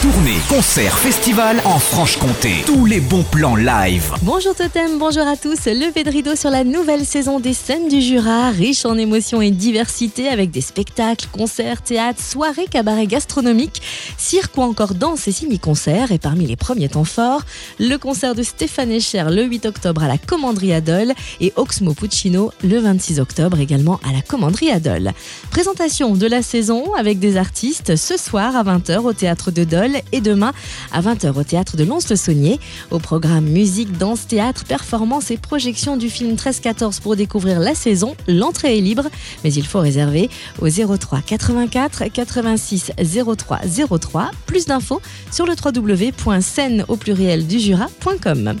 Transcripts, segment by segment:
Tournée, concert, festival en Franche-Comté. Tous les bons plans live. Bonjour Totem, bonjour à tous. Levé de rideau sur la nouvelle saison des scènes du Jura, riche en émotions et diversité avec des spectacles, concerts, théâtres, soirées, cabarets gastronomiques, cirque ou encore danse et ciné-concerts. Et parmi les premiers temps forts, le concert de Stéphane Echer le 8 octobre à la Commanderie Adol et Oxmo Puccino le 26 octobre également à la Commanderie Adol. Présentation de la saison avec des artistes ce soir à 20h au théâtre de Dole et demain à 20h au théâtre de Lons-le-Saunier. Au programme musique, danse, théâtre, performance et projection du film 13-14 pour découvrir la saison. L'entrée est libre, mais il faut réserver au 03 84 86 03 03. Plus d'infos sur le www.scène au pluriel du Jura.com.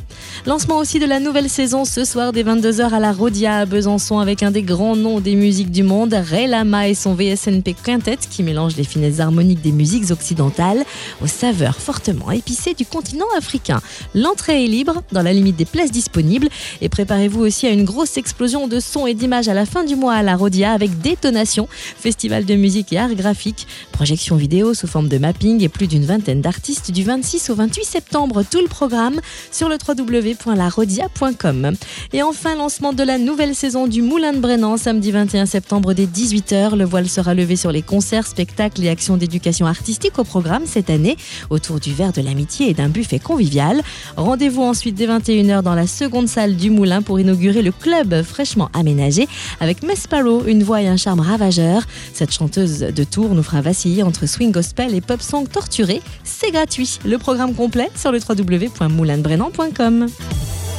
Lancement aussi de la nouvelle saison ce soir dès 22h à la Rodia à Besançon avec un des grands noms des musiques du monde, Ray Lama et son VSNP Quintet qui mélange les finesses harmoniques des musiques occidentales aux saveurs fortement épicées du continent africain. L'entrée est libre dans la limite des places disponibles et préparez-vous aussi à une grosse explosion de sons et d'images à la fin du mois à la Rodia avec Détonation, festival de musique et art graphique, projection vidéo sous forme de mapping et plus d'une vingtaine d'artistes du 26 au 28 septembre. Tout le programme sur le www.larodia.com. Et enfin, lancement de la nouvelle saison du Moulin de Brennan samedi 21 septembre dès 18h. Le voile sera levé sur les concerts, spectacles et actions d'éducation artistique au programme cette année autour du verre de l'amitié et d'un buffet convivial. Rendez-vous ensuite dès 21h dans la seconde salle du Moulin pour inaugurer le club fraîchement aménagé avec Mesparo, une voix et un charme ravageur. Cette chanteuse de tour nous fera vaciller entre swing gospel et pop song torturé. C'est gratuit. Le programme complet sur le www.moulinebrennan.com.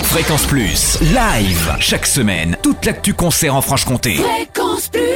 Fréquence Plus. Live. Chaque semaine. Toute l'actu concert en Franche-Comté. Fréquence Plus